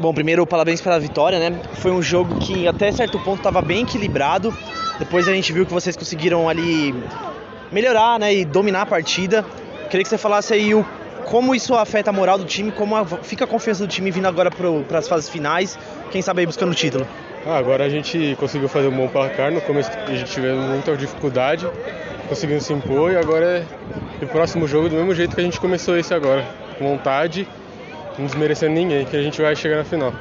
Bom, primeiro, parabéns pela vitória, né? Foi um jogo que até certo ponto estava bem equilibrado. Depois a gente viu que vocês conseguiram ali melhorar, né, e dominar a partida. Queria que você falasse aí o como isso afeta a moral do time, como a, fica a confiança do time vindo agora para as fases finais, quem sabe aí buscando o título. Ah, agora a gente conseguiu fazer um bom placar, no começo a gente teve muita dificuldade, conseguindo se impor e agora é o próximo jogo do mesmo jeito que a gente começou esse agora, com vontade, não desmerecendo ninguém, que a gente vai chegar na final.